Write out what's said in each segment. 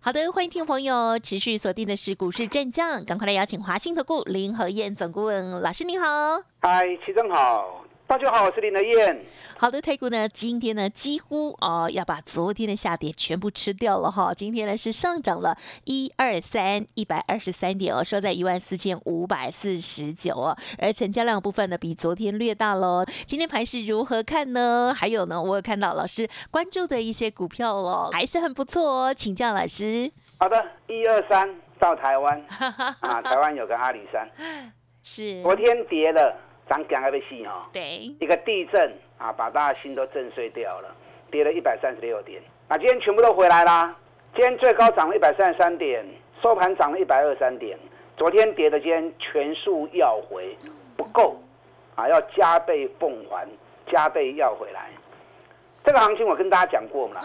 好的，欢迎听众朋友持续锁定的是股市战将，赶快来邀请华信投顾林和燕总顾问老师，您好。嗨，齐正好。大家好，我是林德燕。好的，台股呢，今天呢几乎哦要把昨天的下跌全部吃掉了哈。今天呢是上涨了一二三一百二十三点哦，收在一万四千五百四十九哦。而成交量部分呢比昨天略大喽。今天盘是如何看呢？还有呢，我有看到老师关注的一些股票哦，还是很不错哦。请教老师。好的，一二三到台湾 啊，台湾有个阿里山，是昨天跌了。涨讲还被戏哈，对，一个地震啊，把大家心都震碎掉了，跌了一百三十六点。那今天全部都回来啦，今天最高涨了一百三十三点，收盘涨了一百二十三点。昨天跌的今天全数要回，不够啊，要加倍奉还，加倍要回来。这个行情我跟大家讲过嘛，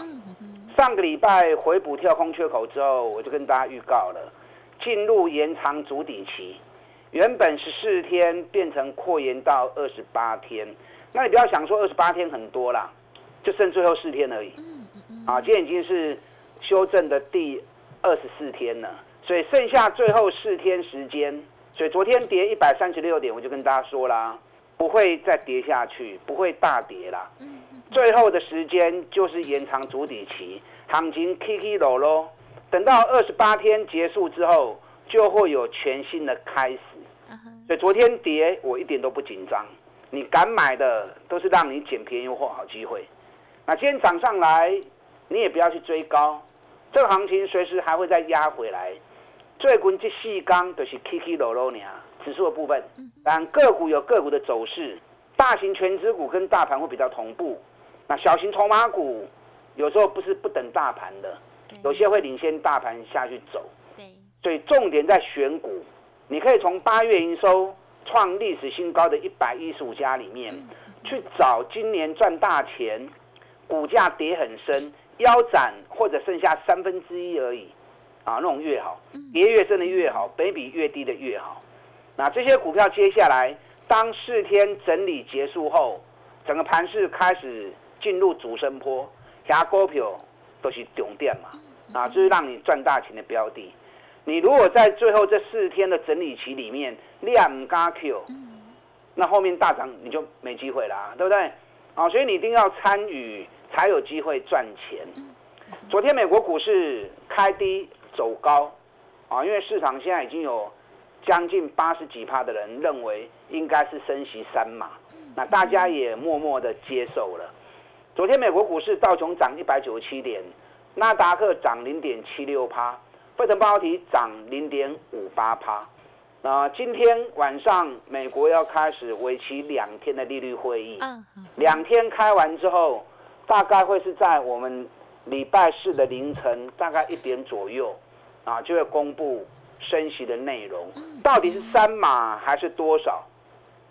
上个礼拜回补跳空缺口之后，我就跟大家预告了，进入延长主底期。原本十四天变成扩延到二十八天，那你不要想说二十八天很多啦，就剩最后四天而已。啊，今天已经是修正的第二十四天了，所以剩下最后四天时间，所以昨天跌一百三十六点，我就跟大家说啦，不会再跌下去，不会大跌啦。最后的时间就是延长主底期，行情 K K 落咯，等到二十八天结束之后，就会有全新的开始。所以昨天跌，我一点都不紧张。你敢买的，都是让你捡便宜货好机会。那今天涨上来，你也不要去追高。这个行情随时还会再压回来。最近这细钢都是起起落落呢，指数的部分。但个股有个股的走势，大型全指股跟大盘会比较同步。那小型筹码股有时候不是不等大盘的，有些会领先大盘下去走。所以重点在选股。你可以从八月营收创历史新高的一百一十五家里面去找今年赚大钱、股价跌很深、腰斩或者剩下三分之一而已。啊，那种越好，跌越深的越好，北比越低的越好。那这些股票接下来当四天整理结束后，整个盘势开始进入主升坡，下股票都是重点嘛。啊，就是让你赚大钱的标的。你如果在最后这四天的整理期里面量加 Q，那后面大涨你就没机会啦，对不对？啊，所以你一定要参与才有机会赚钱。昨天美国股市开低走高，啊，因为市场现在已经有将近八十几趴的人认为应该是升息三码，那大家也默默的接受了。昨天美国股市道琼涨一百九十七点，纳达克涨零点七六趴。费城半导体涨零点五八趴，那今天晚上美国要开始为期两天的利率会议，两天开完之后，大概会是在我们礼拜四的凌晨大概一点左右，啊，就会公布升息的内容，到底是三码还是多少？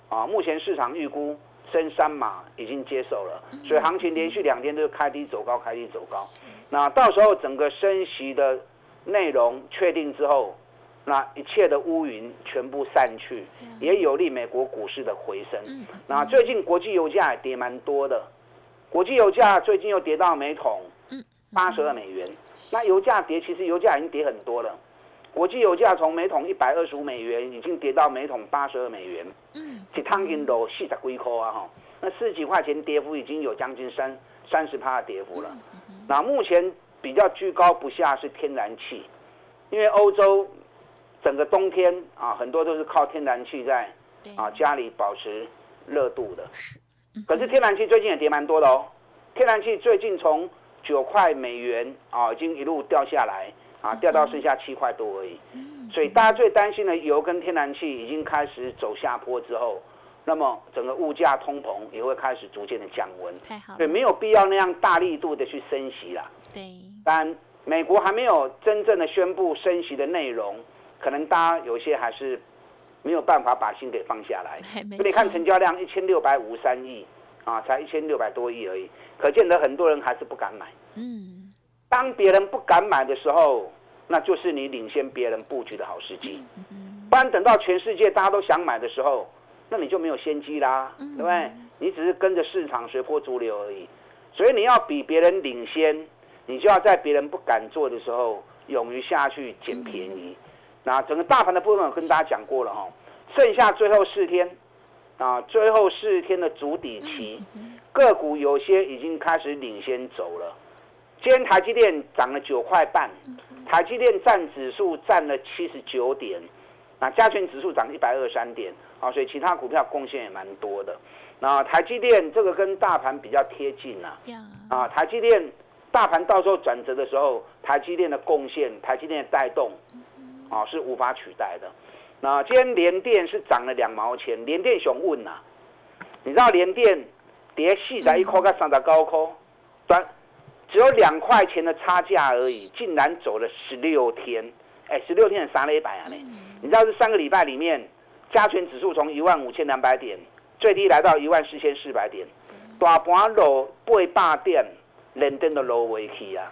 啊，目前市场预估升三码已经接受了，所以行情连续两天都是开低走高，开低走高，那到时候整个升息的。内容确定之后，那一切的乌云全部散去，也有利美国股市的回升。那最近国际油价也跌蛮多的，国际油价最近又跌到每桶八十二美元。那油价跌，其实油价已经跌很多了。国际油价从每桶一百二十五美元，已经跌到每桶八十二美元。嗯，一趟银都四十几块啊！哈，那四十几块钱跌幅已经有将近三三十趴的跌幅了。那目前。比较居高不下是天然气，因为欧洲整个冬天啊，很多都是靠天然气在啊家里保持热度的。可是天然气最近也跌蛮多的哦，天然气最近从九块美元啊，已经一路掉下来啊，掉到剩下七块多而已。所以大家最担心的油跟天然气已经开始走下坡之后。那么整个物价通膨也会开始逐渐的降温，太好，对，没有必要那样大力度的去升息啦。对，但美国还没有真正的宣布升息的内容，可能大家有些还是没有办法把心给放下来。所以你看成交量一千六百五十三亿啊，才一千六百多亿而已，可见得很多人还是不敢买。嗯，当别人不敢买的时候，那就是你领先别人布局的好时机。不然等到全世界大家都想买的时候，那你就没有先机啦，对不对？你只是跟着市场随波逐流而已。所以你要比别人领先，你就要在别人不敢做的时候，勇于下去捡便宜。那整个大盘的部分我跟大家讲过了哈，剩下最后四天，啊，最后四天的主底期，个股有些已经开始领先走了。今天台积电涨了九块半，台积电占指数占了七十九点，那加权指数涨一百二十三点，啊，所以其他股票贡献也蛮多的。那台积电这个跟大盘比较贴近呐，啊，台积电大盘到时候转折的时候，台积电的贡献，台积电的带动，啊，是无法取代的。那今天联电是涨了两毛钱，联电熊问呐，你知道联电跌四在一块跟三十高块，短只有两块钱的差价而已，竟然走了十六天，哎，十六天的三了一百啊呢？你知道这三个礼拜里面，加权指数从一万五千两百点。最低来到一万四千四百点，大盘落八百点，连登都落回去啊！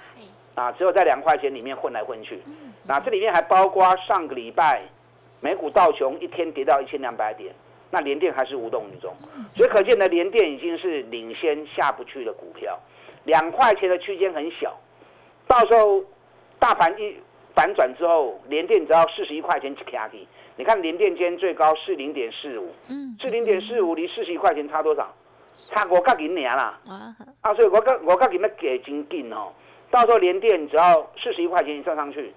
啊，只有在两块钱里面混来混去。那这里面还包括上个礼拜美股道琼一天跌到一千两百点，那联电还是无动于衷。所以可见呢，联电已经是领先下不去的股票。两块钱的区间很小，到时候大盘一反转之后，联电只要四十一块钱起下去。你看联电间最高是零点四五，嗯，是零点四五，离四十一块钱差多少？差五角银年啦。啊，所以我角我角银要给真紧哦。到时候联电只要四十一块钱一上上去，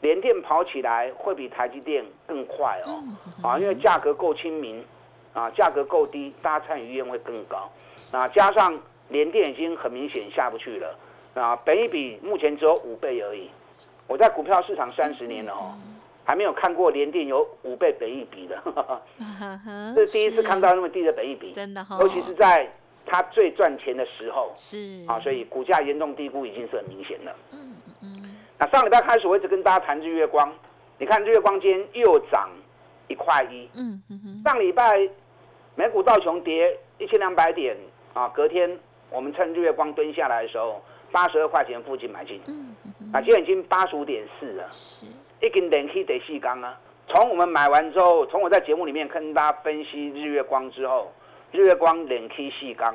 联电跑起来会比台积电更快哦。啊，因为价格够亲民，啊，价格够低，大家参与意愿会更高。啊，加上联电已经很明显下不去了，啊，本一比目前只有五倍而已。我在股票市场三十年了哦。还没有看过联电有五倍本益比的，这是第一次看到那么低的本益比，真的尤其是在它最赚钱的时候，是啊，所以股价严重低估已经是很明显了。嗯嗯。那上礼拜开始我一直跟大家谈日月光，你看日月光今天又涨一块一。嗯嗯上礼拜美股道琼跌一千两百点啊，隔天我们趁日月光蹲下来的时候，八十二块钱附近买进。嗯嗯。啊，今天已经八十五点四了。是。一根连起得细钢啊！从我们买完之后，从我在节目里面跟大家分析日月光之后，日月光连起细钢，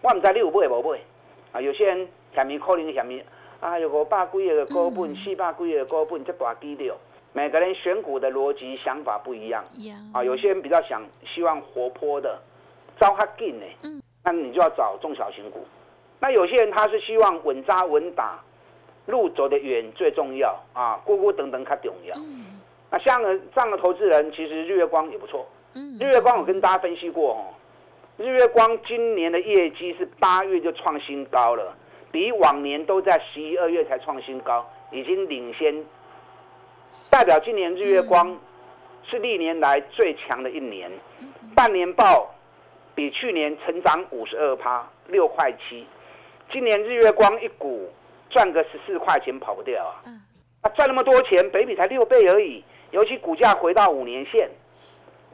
我唔知你有买无买啊？有些人下面可能下面啊，有五百几个股本，四百几个股本，这大基调。每个人选股的逻辑想法不一样啊。有些人比较想希望活泼的，招较紧的，嗯，那你就要找中小型股。那有些人他是希望稳扎稳打。路走得远最重要啊，咕咕等等它重要。那像这样的投资人，其实日月光也不错。日月光我跟大家分析过哦，日月光今年的业绩是八月就创新高了，比往年都在十一二月才创新高，已经领先，代表今年日月光是历年来最强的一年。半年报比去年成长五十二趴，六块七。今年日月光一股。赚个十四块钱跑不掉啊！啊，赚那么多钱，北比才六倍而已。尤其股价回到五年线，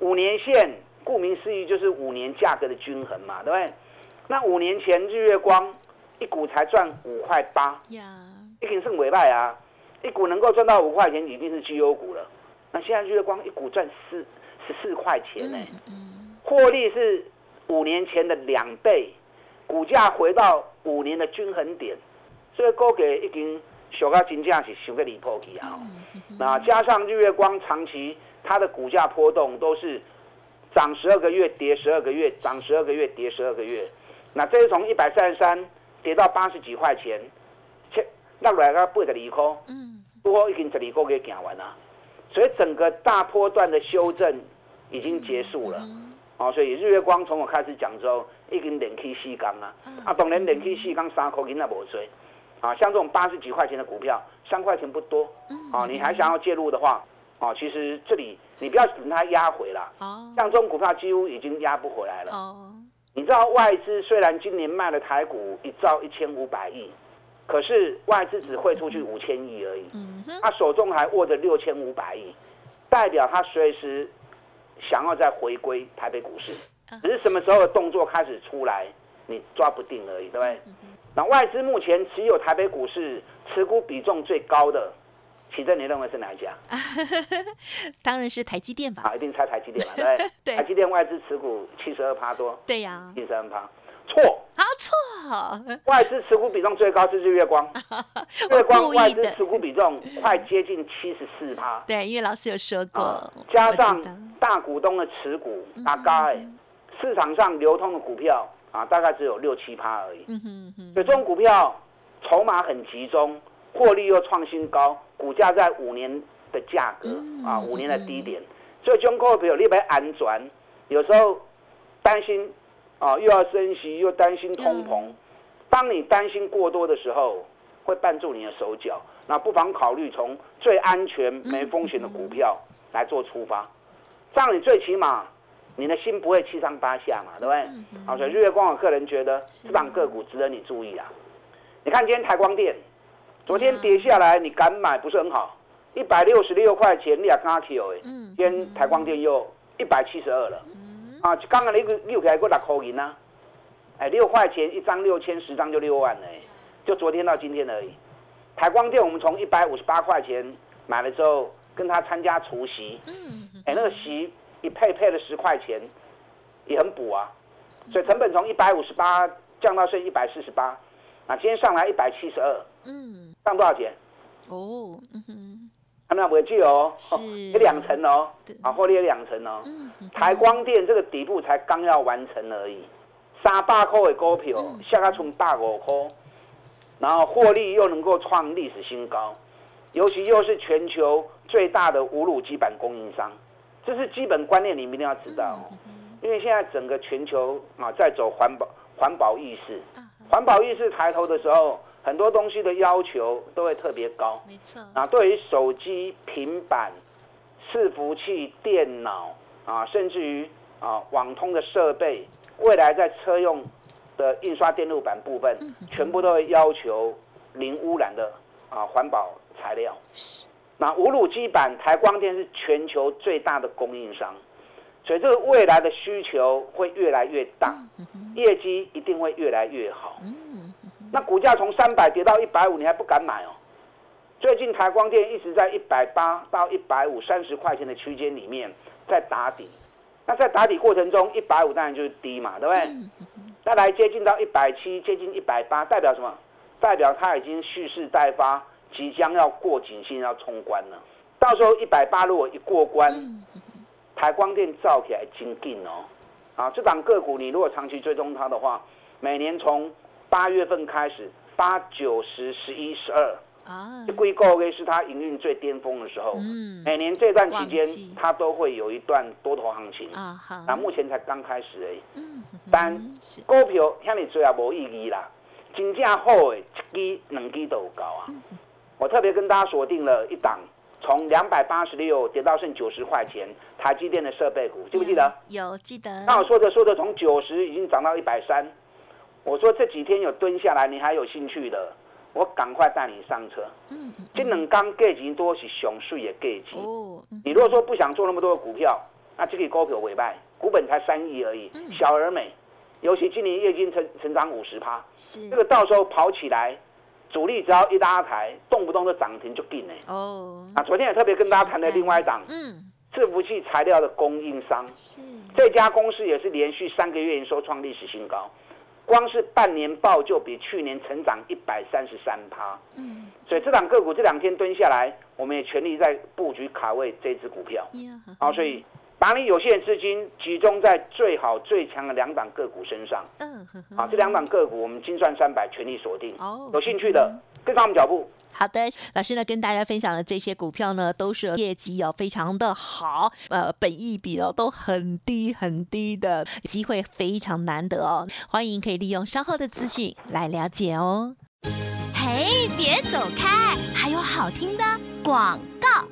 五年线顾名思义就是五年价格的均衡嘛，对不对？那五年前日月光一股才赚五块八，一定是尾败啊！一股能够赚到五块钱，已经是绩优股了。那现在日月光一股赚四十四块钱呢，获利是五年前的两倍，股价回到五年的均衡点。所以股价已经小到真正是小个离谱去啊！那加上日月光长期它的股价波动都是涨十二个月跌十二个月，涨十二个月跌十二个月。那这是从一百三十三跌到八十几块钱，切落来个八十二块，嗯，不过已经十二个月行完了。所以整个大波段的修正已经结束了。哦，所以日月光从我开始讲之后，已经连起四缸啊！啊，当然连起四缸三块钱也无追。啊，像这种八十几块钱的股票，三块钱不多。啊，你还想要介入的话，啊，其实这里你不要等它压回了。哦。像这种股票几乎已经压不回来了。哦。你知道外资虽然今年卖了台股一兆一千五百亿，可是外资只汇出去五千亿而已。嗯他手中还握着六千五百亿，代表他随时想要再回归台北股市，只是什么时候的动作开始出来，你抓不定而已，对不对？那外资目前持有台北股市持股比重最高的，奇正，你认为是哪一家？当然是台积电吧。啊，一定猜台积电嘛，对不对？对。台积电外资持股七十二趴多，对呀，七十二趴，错，啊错，外资持股比重最高是日月光，我月光。外资持股比重快接近七十四趴，对，因为老师有说过啊，加上大股东的持股，大概市场上流通的股票啊，大概只有六七趴而已。嗯哼哼，所以这种股票筹码很集中，获利又创新高，股价在五年的价格嗯啊，五年的低点，所以中国朋友你要安转，有时候担心啊，又要升息，又担心通膨。当你担心过多的时候，会绊住你的手脚。那不妨考虑从最安全、没风险的股票来做出发，这样你最起码你的心不会七上八下嘛，对不对？好，所以日月光，我个人觉得这档个股值得你注意啊。你看今天台光电，昨天跌下来，你敢买不是很好，一百六十六块钱，你也刚 Q 哎，嗯今天台光电又一百七十二了，啊，刚刚那个六起来过六块银啊，哎，六块钱一张六千，十张就六万了，哎，就昨天到今天而已。台光电我们从一百五十八块钱买了之后，跟他参加除夕，嗯。哎，那个息一配配了十块钱，也很补啊，所以成本从一百五十八降到剩一百四十八，啊，今天上来一百七十二，嗯，上多少钱？哦，嗯哼，看到没记哦，有两层哦，啊，获利有两层哦。嗯，台光电这个底部才刚要完成而已，三百块的股票嗯。下个从大五块，然后获利又能够创历史新高，尤其又是全球最大的无乳基板供应商，这是基本观念，你们一定要知道哦。因为现在整个全球啊在走环保环保意识，啊环保意识抬头的时候，很多东西的要求都会特别高。没错，啊，对于手机、平板、伺服器、电脑啊，甚至于啊网通的设备，未来在车用的印刷电路板部分，全部都会要求零污染的啊环保材料。那无乳基板，台光电是全球最大的供应商，所以这个未来的需求会越来越大，业绩一定会越来越好。嗯，那股价从三百跌到一百五，你还不敢买哦？最近台光电一直在一百八到一百五三十块钱的区间里面在打底。那在打底过程中，一百五当然就是低嘛，对不对？那来接近到一百七，接近一百八，代表什么？代表它已经蓄势待发，即将要过警线要冲关了。到时候一百八如果一过关，台光电造起来精进哦。啊，这档个股你如果长期追踪它的话，每年从八月份开始，八九十十一十二，啊这，归购月是它营运最巅峰的时候。嗯，每年这段期间它都会有一段多头行情。啊好，那目前才刚开始而已。嗯，但是，股票向你追也无意义啦，真正好的一支两支都有高啊。我特别跟大家锁定了一档，从两百八十六跌到剩九十块钱，台积电的设备股，记不记得？有记得，那我说着说着，从九十已经涨到一百三。我说这几天有蹲下来，你还有兴趣的，我赶快带你上车。嗯，嗯这两刚价钱多是熊市的价钱。哦，嗯你如果说不想做那么多的股票，那这个股票尾卖，股本才三亿而已，嗯小而美。尤其今年业绩成成长五十趴，是这个到时候跑起来，主力只要一拉抬，动不动就涨停就定了。哦，啊，昨天也特别跟大家谈了另外一档嗯，伺服器材料的供应商，是，这家公司也是连续三个月营收创历史新高，光是半年报就比去年成长一百三十三趴。嗯，所以这档个股这两天蹲下来，我们也全力在布局卡位这只股票。呀，啊，所以把你有限的资金集中在最好最强的两档个股身上。嗯，呵呵啊，这两档个股我们精算三百全力锁定。哦有兴趣的跟上我们脚步。好的，老师呢跟大家分享的这些股票呢，都是业绩哦非常的好，呃，本益比哦都很低很低的，机会非常难得哦，欢迎可以利用稍后的资讯来了解哦。嘿，别走开，还有好听的广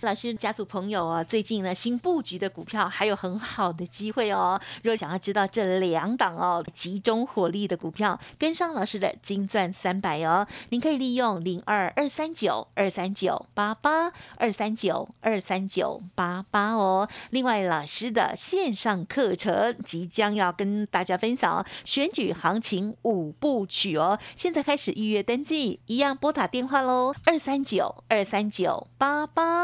老师家族朋友啊，最近呢新布局的股票还有很好的机会哦。如果想要知道这两档哦集中火力的股票，跟上老师的金钻三百哦，您可以利用零二二三九二三九八八二三九二三九八八哦。另外，老师的线上课程即将要跟大家分享选举行情五部曲哦，现在开始预约登记，一样拨打电话喽，二三九二三九八八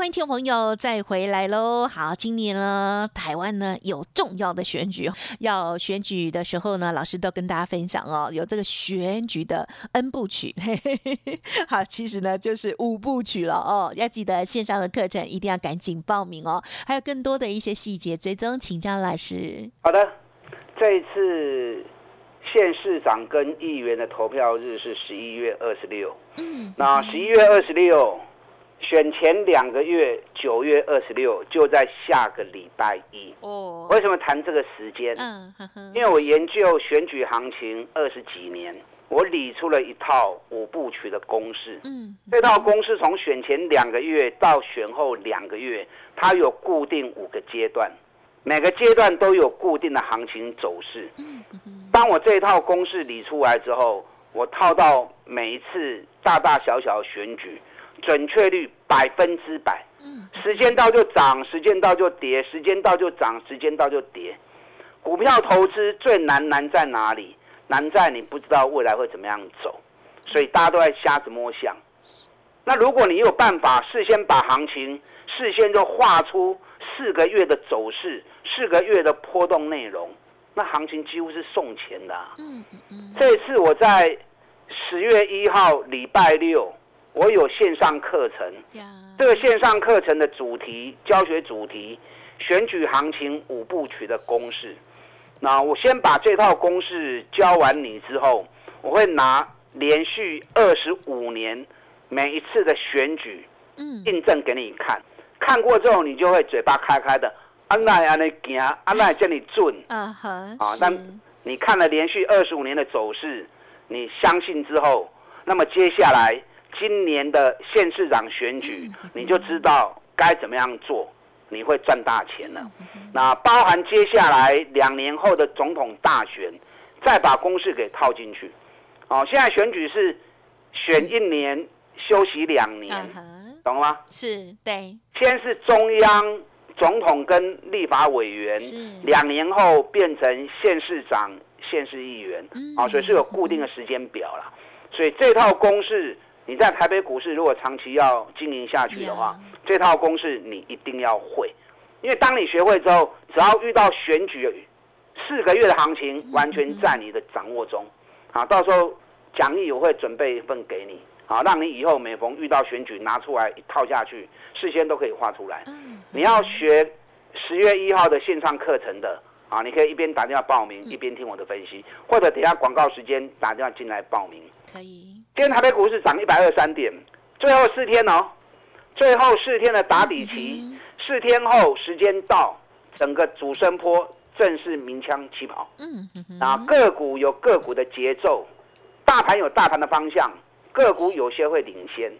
欢迎听众朋友再回来喽！好，今年呢，台湾呢有重要的选举，要选举的时候呢，老师都跟大家分享哦，有这个选举的 N 部曲。好，其实呢就是五部曲了哦，要记得线上的课程一定要赶紧报名哦，还有更多的一些细节追踪，请教老师。好的，这一次县市长跟议员的投票日是十一月二十六。嗯，那十一月二十六。选前两个月，九月二十六就在下个礼拜一。哦，为什么谈这个时间？嗯，因为我研究选举行情二十几年，我理出了一套五部曲的公式。嗯，这套公式从选前两个月到选后两个月，它有固定五个阶段，每个阶段都有固定的行情走势。嗯，当我这套公式理出来之后，我套到每一次大大小小选举。准确率百分之百，嗯时间到就涨，时间到就跌，时间到就涨，时间到就跌。股票投资最难难在哪里？难在你不知道未来会怎么样走，所以大家都在瞎子摸象。那如果你有办法事先把行情事先就画出四个月的走势，四个月的波动内容，那行情几乎是送钱的。嗯嗯。这次我在十月一号礼拜六。我有线上课程，这个线上课程的主题教学主题，选举行情五部曲的公式。那我先把这套公式教完你之后，我会拿连续二十五年每一次的选举，嗯印证给你看。看过之后，你就会嘴巴开开的，安奈安尼行，安奈叫你准。啊哈，啊，那 你看了连续二十五年的走势，你相信之后，那么接下来。今年的县市长选举，你就知道该怎么样做，你会赚大钱了。那包含接下来两年后的总统大选，再把公式给套进去。哦，现在选举是选一年休息两年，懂了吗？是对。先是中央总统跟立法委员，两年后变成县市长、县市议员。啊，所以是有固定的时间表了。所以这套公式。你在台北股市如果长期要经营下去的话，这套公式你一定要会，因为当你学会之后，只要遇到选举，四个月的行情完全在你的掌握中，啊，到时候讲义我会准备一份给你，啊，让你以后每逢遇到选举拿出来一套下去，事先都可以画出来。你要学十月一号的线上课程的，啊，你可以一边打电话报名，一边听我的分析，或者等下广告时间打电话进来报名。可以。今天台北股市涨一百二三点，最后四天哦，最后四天的打底期，四天后时间到，整个主升坡正式鸣枪起跑。嗯，那个股有个股的节奏，大盘有大盘的方向，个股有些会领先。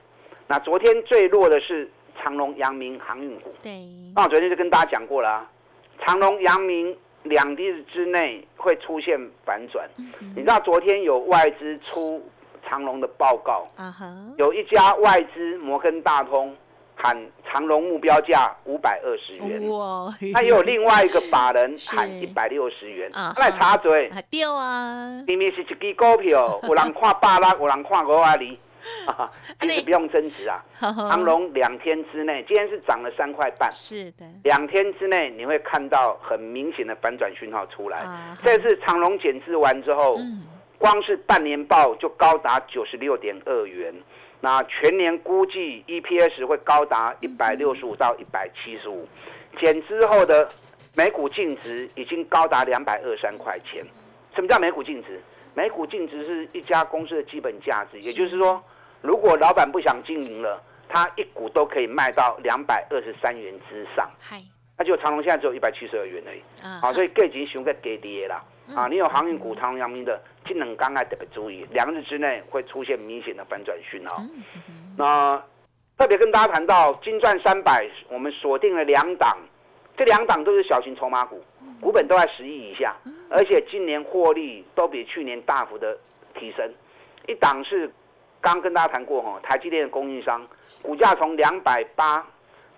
那昨天最弱的是长隆、阳明航运股。对，那我昨天就跟大家讲过了，长隆、阳明两日之内会出现反转。你知道昨天有外资出。长隆的报告，有一家外资摩根大通喊长隆目标价五百二十元，哇！那也有另外一个法人 喊一百六十元，来插嘴，掉啊！明明是一支股票，有人看八拉，有人看五阿里，其实不用增值啊。长隆两天之内，今天是涨了三块半，是的，两天之内你会看到很明显的反转讯号出来。这次长隆减资完之后。光是半年报就高达九十六点二元，那全年估计 EPS 会高达一百六十五到一百七十五，减之后的每股净值已经高达两百二三块钱。什么叫每股净值？每股净值是一家公司的基本价值，也就是说，如果老板不想经营了，他一股都可以卖到两百二十三元之上。嗨，那就长隆现在只有一百七十二元而已。啊啊，所以价钱熊在给跌啦。啊，你有航运股、长隆、阳明的，技能刚刚特别注意，两日之内会出现明显的反转讯号。那特别跟大家谈到金钻三百，我们锁定了两档，这两档都是小型筹码股，股本都在十亿以下，而且今年获利都比去年大幅的提升。一档是刚跟大家谈过哈，台积电的供应商，股价从两百八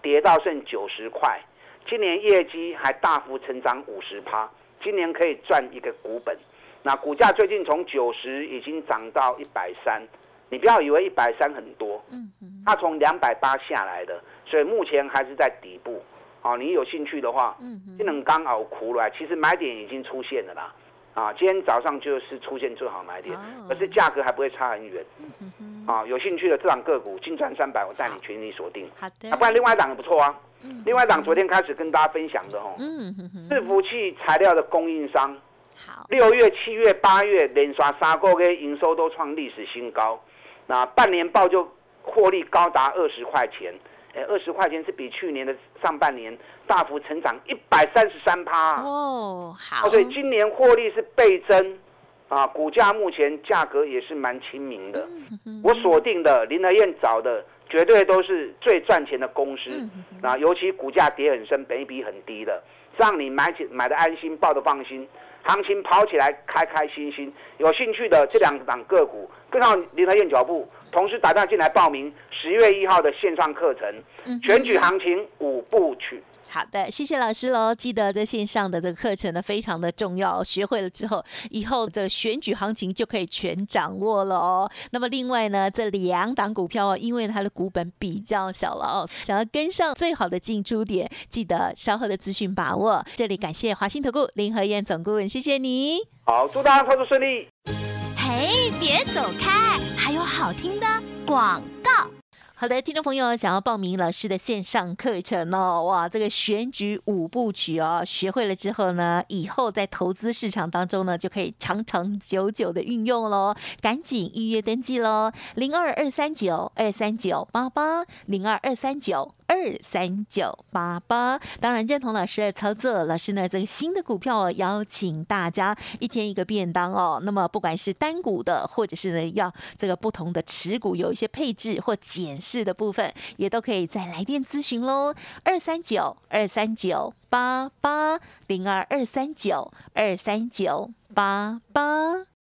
跌到剩九十块，今年业绩还大幅成长五十趴，今年可以赚一个股本。那股价最近从九十已经涨到一百三，你不要以为一百三很多，嗯嗯，它从两百八下来的，所以目前还是在底部。哦，你有兴趣的话，嗯这能刚好苦来，其实买点已经出现了啦。啊，今天早上就是出现最好买点，哦可是价格还不会差很远。啊，有兴趣的这档个股金川三百，我带你全力锁定。好的啊，不，然另外一档也不错啊。另外一档昨天开始跟大家分享的哦，伺服器材料的供应商，好，六月、七月、八月连刷三个月营收都创历史新高，那半年报就获利高达二十块钱，哎，二十块钱是比去年的上半年大幅成长一百三十三趴。哦，好，哦，所以今年获利是倍增，啊，股价目前价格也是蛮亲民的。我锁定的林德燕找的绝对都是最赚钱的公司，那，尤其股价跌很深，本益比很低的，让你买起买的安心，抱的放心。行情跑起来，开开心心。有兴趣的这两档个股，跟上林和燕脚步，同时打电话进来报名十月一号的线上课程，选举行情五部曲。好的，谢谢老师喽。记得这线上的这个课程呢非常的重要，学会了之后，以后的选举行情就可以全掌握了哦。那么另外呢，这两档股票哦，因为它的股本比较小了哦，想要跟上最好的进出点，记得稍后的资讯把握。这里感谢华兴投顾林和燕总顾问，谢谢你。好，祝大家操作顺利。嘿，别走开，还有好听的广告。好的，听众朋友，想要报名老师的线上课程哦，哇，这个选举五部曲哦，学会了之后呢，以后在投资市场当中呢，就可以长长久久的运用喽，赶紧预约登记喽，零二二三九二三九八八，零二二三九二三九八八。当然认同老师的操作，老师呢这个新的股票、哦、邀请大家一天一个便当哦，那么不管是单股的，或者是呢要这个不同的持股有一些配置或检视。的部分也都可以再来电咨询喽，二三九二三九八八零二二三九二三九八八。